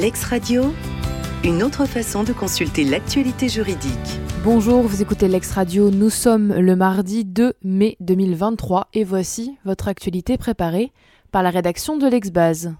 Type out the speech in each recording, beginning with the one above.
Lex Radio, une autre façon de consulter l'actualité juridique. Bonjour, vous écoutez Lex Radio, nous sommes le mardi 2 mai 2023 et voici votre actualité préparée par la rédaction de l'Exbase.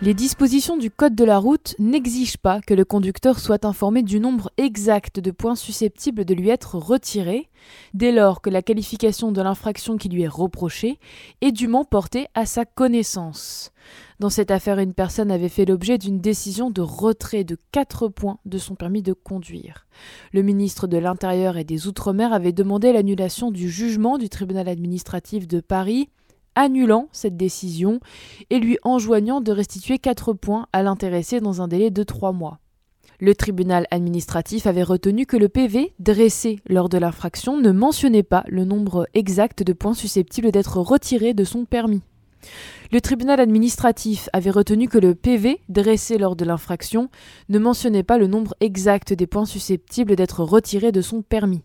Les dispositions du Code de la route n'exigent pas que le conducteur soit informé du nombre exact de points susceptibles de lui être retirés, dès lors que la qualification de l'infraction qui lui est reprochée est dûment portée à sa connaissance. Dans cette affaire, une personne avait fait l'objet d'une décision de retrait de 4 points de son permis de conduire. Le ministre de l'Intérieur et des Outre-mer avait demandé l'annulation du jugement du tribunal administratif de Paris annulant cette décision et lui enjoignant de restituer 4 points à l'intéressé dans un délai de 3 mois. Le tribunal administratif avait retenu que le PV dressé lors de l'infraction ne mentionnait pas le nombre exact de points susceptibles d'être retirés de son permis. Le tribunal administratif avait retenu que le PV dressé lors de l'infraction ne mentionnait pas le nombre exact des points susceptibles d'être retirés de son permis.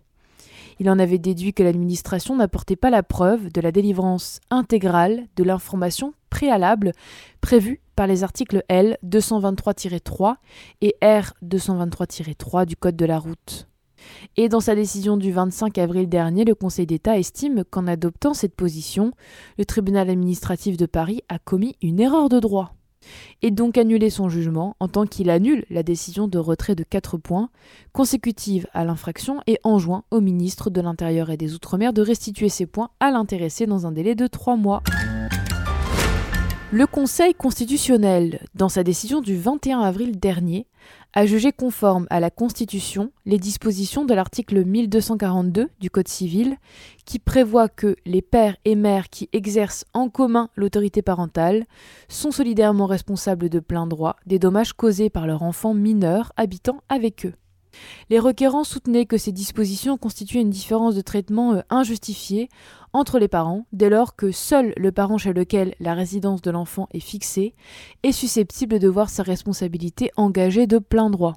Il en avait déduit que l'administration n'apportait pas la preuve de la délivrance intégrale de l'information préalable prévue par les articles L 223-3 et R 223-3 du Code de la route. Et dans sa décision du 25 avril dernier, le Conseil d'État estime qu'en adoptant cette position, le tribunal administratif de Paris a commis une erreur de droit et donc annuler son jugement en tant qu'il annule la décision de retrait de 4 points consécutive à l'infraction et enjoint au ministre de l'Intérieur et des Outre-mer de restituer ces points à l'intéressé dans un délai de 3 mois. Le Conseil constitutionnel, dans sa décision du 21 avril dernier, a jugé conforme à la Constitution les dispositions de l'article 1242 du Code civil qui prévoit que les pères et mères qui exercent en commun l'autorité parentale sont solidairement responsables de plein droit des dommages causés par leur enfant mineur habitant avec eux. Les requérants soutenaient que ces dispositions constituaient une différence de traitement euh, injustifiée entre les parents, dès lors que seul le parent chez lequel la résidence de l'enfant est fixée est susceptible de voir sa responsabilité engagée de plein droit.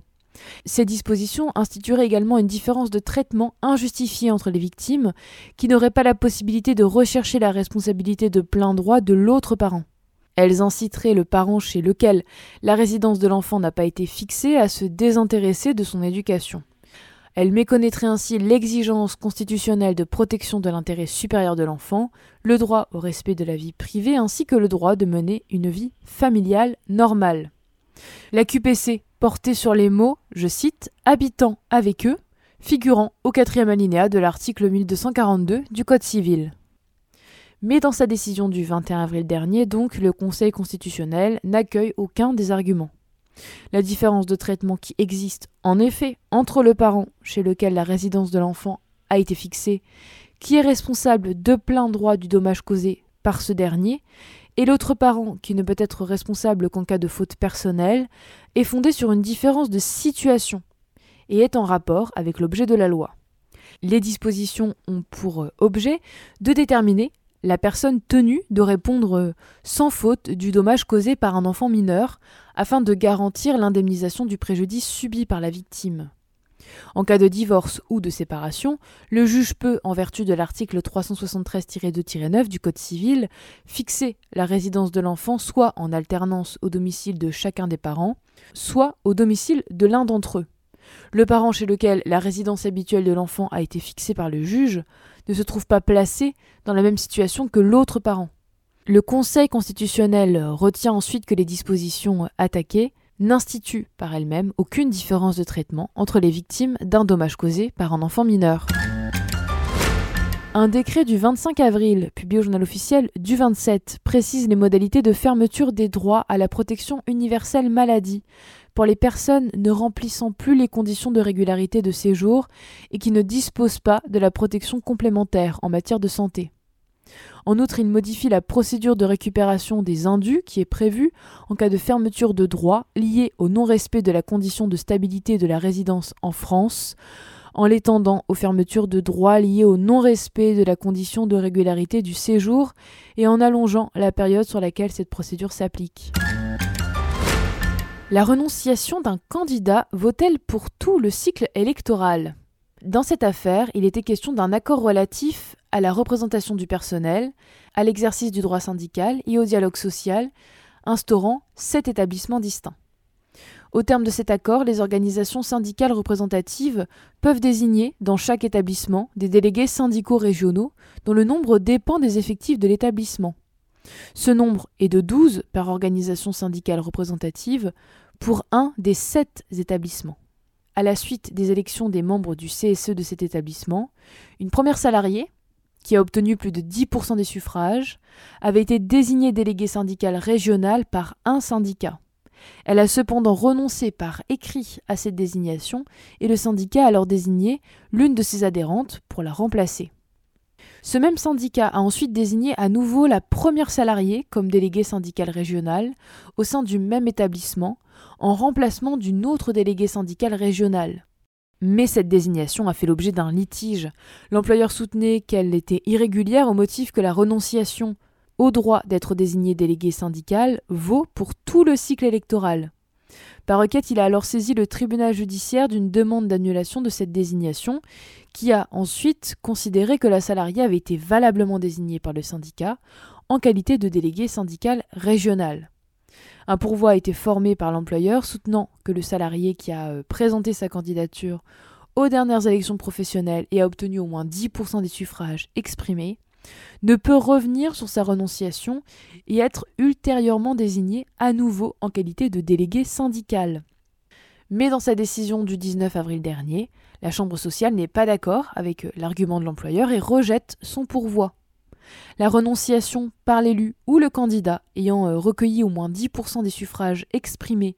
Ces dispositions institueraient également une différence de traitement injustifiée entre les victimes, qui n'auraient pas la possibilité de rechercher la responsabilité de plein droit de l'autre parent. Elles inciteraient le parent chez lequel la résidence de l'enfant n'a pas été fixée à se désintéresser de son éducation. Elles méconnaîtraient ainsi l'exigence constitutionnelle de protection de l'intérêt supérieur de l'enfant, le droit au respect de la vie privée ainsi que le droit de mener une vie familiale normale. La QPC portait sur les mots, je cite, habitant avec eux, figurant au quatrième alinéa de l'article 1242 du Code civil. Mais dans sa décision du 21 avril dernier, donc, le Conseil constitutionnel n'accueille aucun des arguments. La différence de traitement qui existe en effet entre le parent chez lequel la résidence de l'enfant a été fixée, qui est responsable de plein droit du dommage causé par ce dernier, et l'autre parent qui ne peut être responsable qu'en cas de faute personnelle, est fondée sur une différence de situation et est en rapport avec l'objet de la loi. Les dispositions ont pour objet de déterminer la personne tenue de répondre sans faute du dommage causé par un enfant mineur afin de garantir l'indemnisation du préjudice subi par la victime. En cas de divorce ou de séparation, le juge peut, en vertu de l'article 373-2-9 du Code civil, fixer la résidence de l'enfant soit en alternance au domicile de chacun des parents, soit au domicile de l'un d'entre eux. Le parent chez lequel la résidence habituelle de l'enfant a été fixée par le juge ne se trouve pas placé dans la même situation que l'autre parent. Le Conseil constitutionnel retient ensuite que les dispositions attaquées n'instituent par elles-mêmes aucune différence de traitement entre les victimes d'un dommage causé par un enfant mineur. Un décret du 25 avril, publié au journal officiel du 27, précise les modalités de fermeture des droits à la protection universelle maladie pour les personnes ne remplissant plus les conditions de régularité de séjour et qui ne disposent pas de la protection complémentaire en matière de santé. En outre, il modifie la procédure de récupération des indus qui est prévue en cas de fermeture de droits liés au non-respect de la condition de stabilité de la résidence en France en l'étendant aux fermetures de droits liées au non-respect de la condition de régularité du séjour et en allongeant la période sur laquelle cette procédure s'applique. La renonciation d'un candidat vaut-elle pour tout le cycle électoral? Dans cette affaire, il était question d'un accord relatif à la représentation du personnel, à l'exercice du droit syndical et au dialogue social, instaurant sept établissements distincts. Au terme de cet accord, les organisations syndicales représentatives peuvent désigner dans chaque établissement des délégués syndicaux régionaux dont le nombre dépend des effectifs de l'établissement. Ce nombre est de 12 par organisation syndicale représentative pour un des sept établissements. À la suite des élections des membres du CSE de cet établissement, une première salariée, qui a obtenu plus de 10% des suffrages, avait été désignée déléguée syndicale régionale par un syndicat. Elle a cependant renoncé par écrit à cette désignation et le syndicat a alors désigné l'une de ses adhérentes pour la remplacer. Ce même syndicat a ensuite désigné à nouveau la première salariée comme déléguée syndicale régionale au sein du même établissement, en remplacement d'une autre déléguée syndicale régionale. Mais cette désignation a fait l'objet d'un litige. L'employeur soutenait qu'elle était irrégulière au motif que la renonciation au droit d'être désigné délégué syndical vaut pour tout le cycle électoral. Par requête, il a alors saisi le tribunal judiciaire d'une demande d'annulation de cette désignation, qui a ensuite considéré que la salariée avait été valablement désignée par le syndicat en qualité de délégué syndical régional. Un pourvoi a été formé par l'employeur soutenant que le salarié qui a euh, présenté sa candidature aux dernières élections professionnelles et a obtenu au moins 10% des suffrages exprimés ne peut revenir sur sa renonciation et être ultérieurement désigné à nouveau en qualité de délégué syndical. Mais dans sa décision du 19 avril dernier, la Chambre sociale n'est pas d'accord avec l'argument de l'employeur et rejette son pourvoi. La renonciation par l'élu ou le candidat ayant euh, recueilli au moins 10% des suffrages exprimés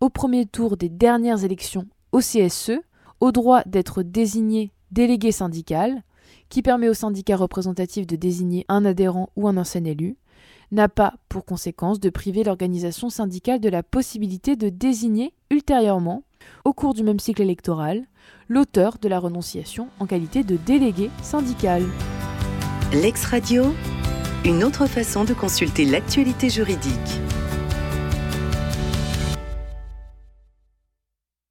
au premier tour des dernières élections au CSE, au droit d'être désigné délégué syndical, qui permet au syndicat représentatif de désigner un adhérent ou un ancien élu, n'a pas pour conséquence de priver l'organisation syndicale de la possibilité de désigner ultérieurement, au cours du même cycle électoral, l'auteur de la renonciation en qualité de délégué syndical. L'ex-radio, une autre façon de consulter l'actualité juridique.